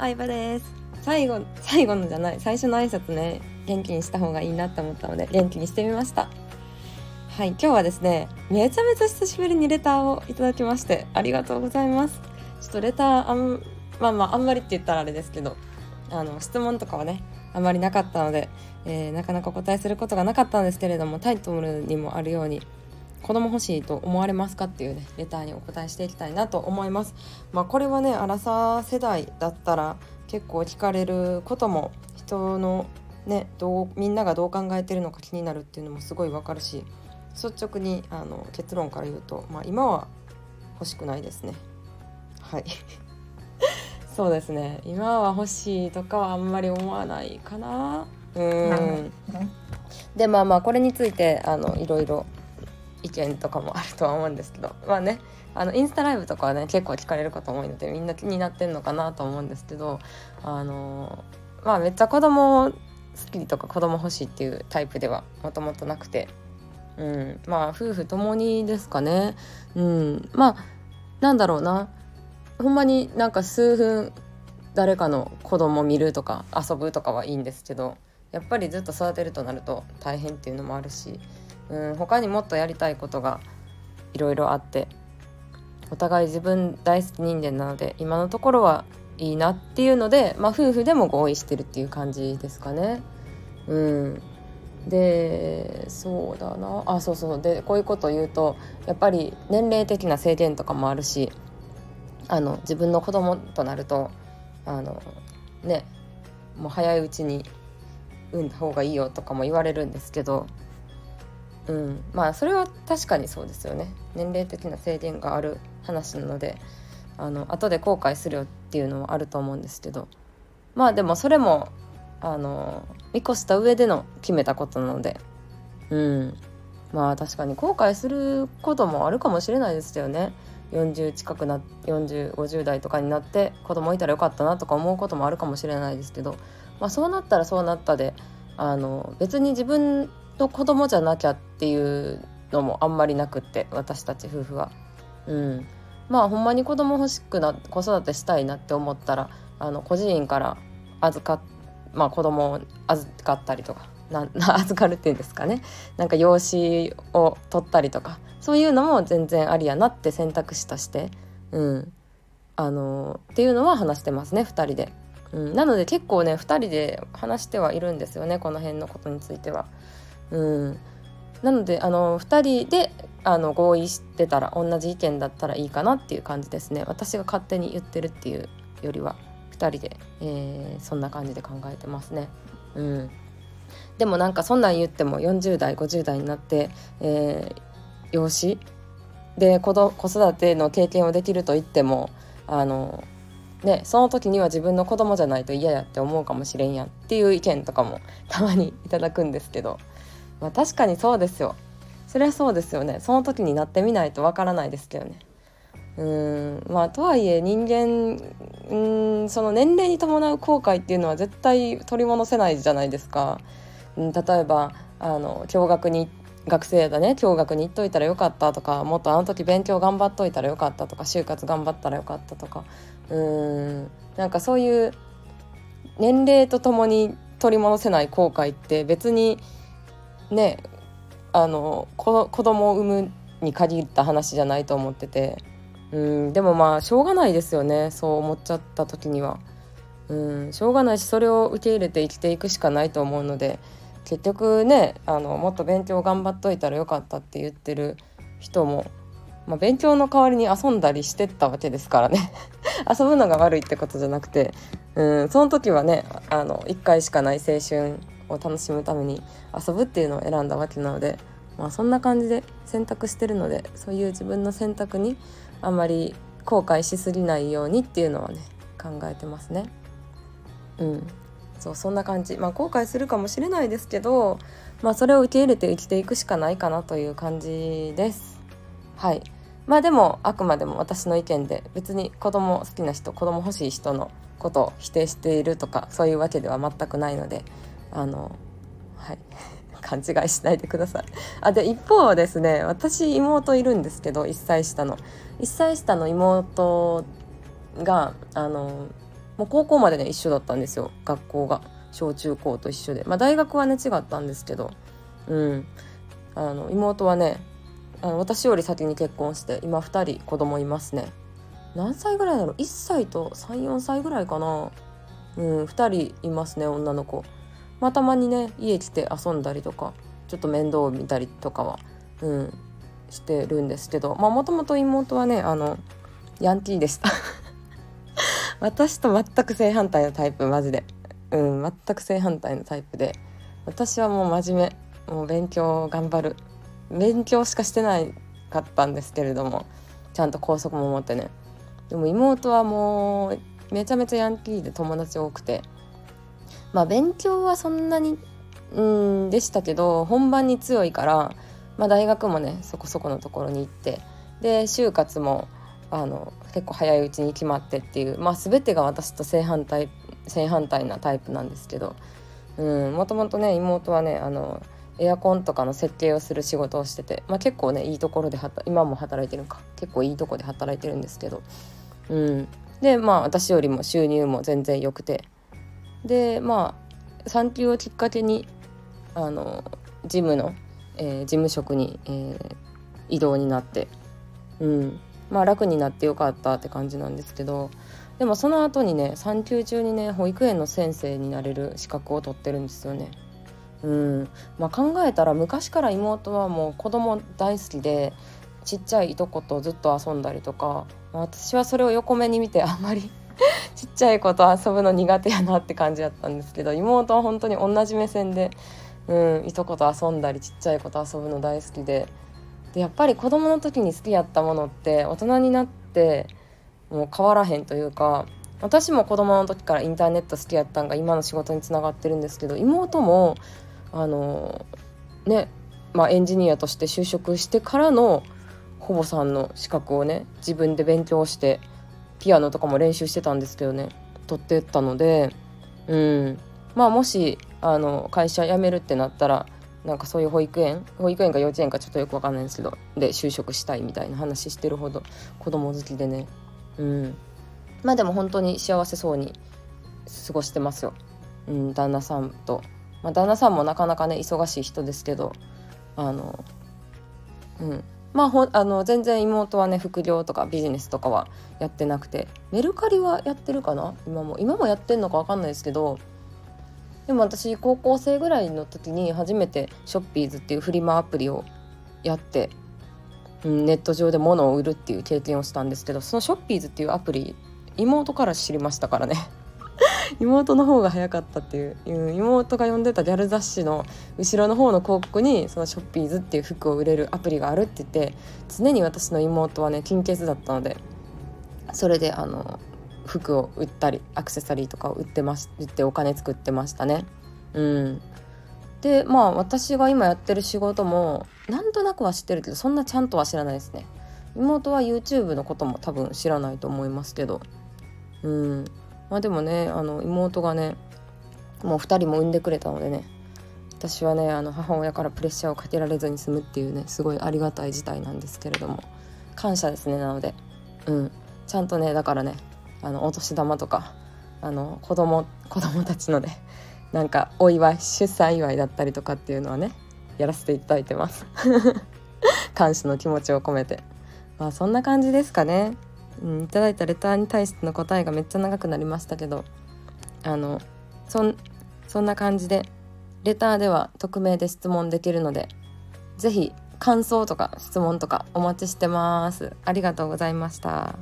相葉です。最後最後のじゃない。最初の挨拶ね元気にした方がいいなと思ったので元気にしてみました。はい今日はですねめちゃめちゃ久しぶりにレターをいただきましてありがとうございます。ちょっとレターあんまあまああんまりって言ったらあれですけどあの質問とかはねあんまりなかったので、えー、なかなかお答えすることがなかったんですけれどもタイトルにもあるように子供欲しいと思われますかっていうねレターにお答えしていきたいなと思います。まあこれはねアラサー世代だったら結構聞かれることも人のねどうみんながどう考えてるのか気になるっていうのもすごいわかるし率直にあの結論から言うと、まあ、今は欲しくないですね。はい。そうですね。今は欲しいとかはあんまり思わないかな。うん。でまあまあこれについてあのいろいろ意見とかもあるとは思うんですけどまあねあのインスタライブとかはね結構聞かれる方多いのでみんな気になってんのかなと思うんですけどあのまあめっちゃ子供好きとか子供欲しいっていうタイプではもともとなくて、うん、まあ夫婦ともにですかね、うん、まあなんだろうな。ほんまになんか数分誰かの子供見るとか遊ぶとかはいいんですけどやっぱりずっと育てるとなると大変っていうのもあるしうん他にもっとやりたいことがいろいろあってお互い自分大好き人間なので今のところはいいなっていうので、まあ、夫婦でも合意してるっていう感じですかね。うん、でそうだな。あそうそう。でこういうことを言うとやっぱり年齢的な制限とかもあるしあの自分の子供となるとあのねもう早いうちに産んだ方がいいよとかも言われるんですけどうん、まあそれは確かにそうですよね。年齢的な制限がある話なのであの後で後悔するよっていうのはあると思うんですけど。まあでもそれもあの見越した上での決めたことなので。うん。まあ確かに後悔することもあるかもしれないですよね。40近くな4050代とかになって子供いたらよかったなとか思うこともあるかもしれないですけど、まあ、そうなったらそうなったであの別に自分の子供じゃなきゃっていうのもあんまりなくって私たち夫婦は。うん、まあほんまに子供欲しくな子育てしたいなって思ったらあの孤児院から預かまあ子供を預かったりとかな 預かるっていうんですかねなんか養子を取ったりとかそういうのも全然ありやなって選択肢として、うん、あのっていうのは話してますね2人で。うん、なので結構ね2人で話してはいるんですよねこの辺のことについては。うん、なのであの2人であの合意してたら同じ意見だったらいいかなっていう感じですね。私が勝手に言ってるっていうよりは2人で、えー、そんな感じで考えてますね。うん、でもなんかそんなん言っても40代50代になって、えー、養子で子ど子育ての経験をできると言ってもあのね、その時には自分の子供じゃないと嫌やって思うかもしれんやっていう意見とかもたまにいただくんですけど。まあ確かにそうですよ。そりゃそうですよね。その時になってみないとわからないですけどね。うん。まあとはいえ人間うんその年齢に伴う後悔っていうのは絶対取り戻せないじゃないですか。うん例えばあの共学に学生だね。共学に行っといたらよかったとかもっとあの時勉強頑張っといたらよかったとか就活頑張ったらよかったとか。うん。なんかそういう年齢とともに取り戻せない後悔って別にねあの子供を産むに限った話じゃないと思ってて。うんでもまあしょうがないですよね。そう思っちゃった時には。うんしょうがないしそれを受け入れて生きていくしかないと思うので。結局ねあのもっと勉強頑張っといたらよかったって言ってる人も、まあ、勉強の代わりに遊んだりしてったわけですからね。遊ぶのが悪いってことじゃなくて。うんその時はねあの1回しかない青春を楽しむために遊ぶっていうのを選んだわけなので、まあ、そんな感じで選択してるのでそういう自分の選択にあんまり後悔しすぎないようにっていうのはね考えてますね。うんそうそんな感じまあ後悔するかもしれないですけど、まあ、それを受け入れて生きていくしかないかなという感じです。はいまあでもあくまでも私の意見で別に子供好きな人子供欲しい人のことを否定しているとかそういうわけでは全くないのであのはい。勘違いしないでください。あで一方はですね私妹いるんですけど1歳下の。1歳下の妹があのもう高校までね一緒だったんですよ。学校が。小中高と一緒で。まあ大学はね違ったんですけど。うん。あの妹はねあの私より先に結婚して今2人子供いますね。何歳ぐらいだろう？1歳と34歳ぐらいかな。うん2人いますね女の子。まあたまにね家来て遊んだりとかちょっと面倒を見たりとかはうんしてるんですけどまあもともと妹はねあのヤンキーでした。私と全く正反対のタイプマジで。うん全く正反対のタイプで。私はもう真面目。もう勉強頑張る。勉強しかしてないかったんですけれどもちゃんと校則も持ってね。でも妹はもうめちゃめちゃヤンキーで友達多くてまあ勉強はそんなにうんでしたけど本番に強いから、まあ、大学もねそこそこのところに行ってで就活もあの結構早いうちに決まってっていうまあ全てが私と正反対正反対なタイプなんですけどもともとね妹はねあのエアコンとかの設計をする仕事をしてて、まあ、結構ねいいところで今も働いてるか結構いいとこで働いてるんですけど、うん、でまあ私よりも収入も全然良くてでまあ産休をきっかけにあの事務の、えー、事務職に、えー、移動になって、うん、まあ楽になってよかったって感じなんですけどでもその後にね産休中にね保育園の先生になれる資格を取ってるんですよね。うんまあ、考えたら昔から妹はもう子供大好きでちっちゃいいとことずっと遊んだりとか、私はそれを横目に見てあんまり ちっちゃい子と遊ぶの苦手やなって感じだったんですけど妹は本当に同じ目線で、うん、いとこと遊んだりちっちゃい子と遊ぶの大好きで。でやっぱり子供の時に好きやったものって大人になってもう変わらへんというか私も子供の時からインターネット好きやったんが今の仕事につながってるんですけど妹もあのねまあエンジニアとして就職してからのほぼさんの資格をね自分で勉強してピアノとかも練習してたんですけどね。取ってったので。うん。まあもしあの会社辞めるってなったらなんかそういう保育園保育園か幼稚園かちょっとよくわかんないんですけどで就職したいみたいな話してるほど子供好きでね。うん。まあでも本当に幸せそうに過ごしてますよ、うん、旦那さんと、まあ、旦那さんもなかなかね忙しい人ですけどあのうん。まあほあの全然妹はね副業とかビジネスとかはやってなくてメルカリはやってるかな？今も今もやってんのか分かんないですけどでも私高校生ぐらいの時に初めてショッピーズっていうフリマアプリをやって、うん、ネット上で物を売るっていう経験をしたんですけどそのショッピーズっていうアプリ妹から知りましたからね。妹の方が早かったっていう妹が読んでたギャル雑誌の後ろの方の広告にそのショッピーズっていう服を売れるアプリがあるって言って常に私の妹はね金欠だったのでそれであの服を売ったりアクセサリーとかを売ってます売ってお金作ってましたね。うん、でまあ私が今やってる仕事もなんとなくは知ってるけどそんなちゃんとは知らないですね。妹は YouTube のことも多分知らないと思いますけどうんまあでもねあの妹がねもう2人も産んでくれたのでね私はねあの母親からプレッシャーをかけられずに済むっていうねすごいありがたい事態なんですけれども感謝ですねなので。うん。ちゃんとねだからねあのお年玉とかあの子供子供たちのねなんかお祝い出産祝いだったりとかっていうのはねやらせていただいてます。感謝の気持ちを込めて。まあそんな感じですかね。うん、いただいたレターに対しての答えがめっちゃ長くなりましたけどあのそんそんな感じでレターでは匿名で質問できるので是非感想とか質問とかお待ちしてますありがとうございました。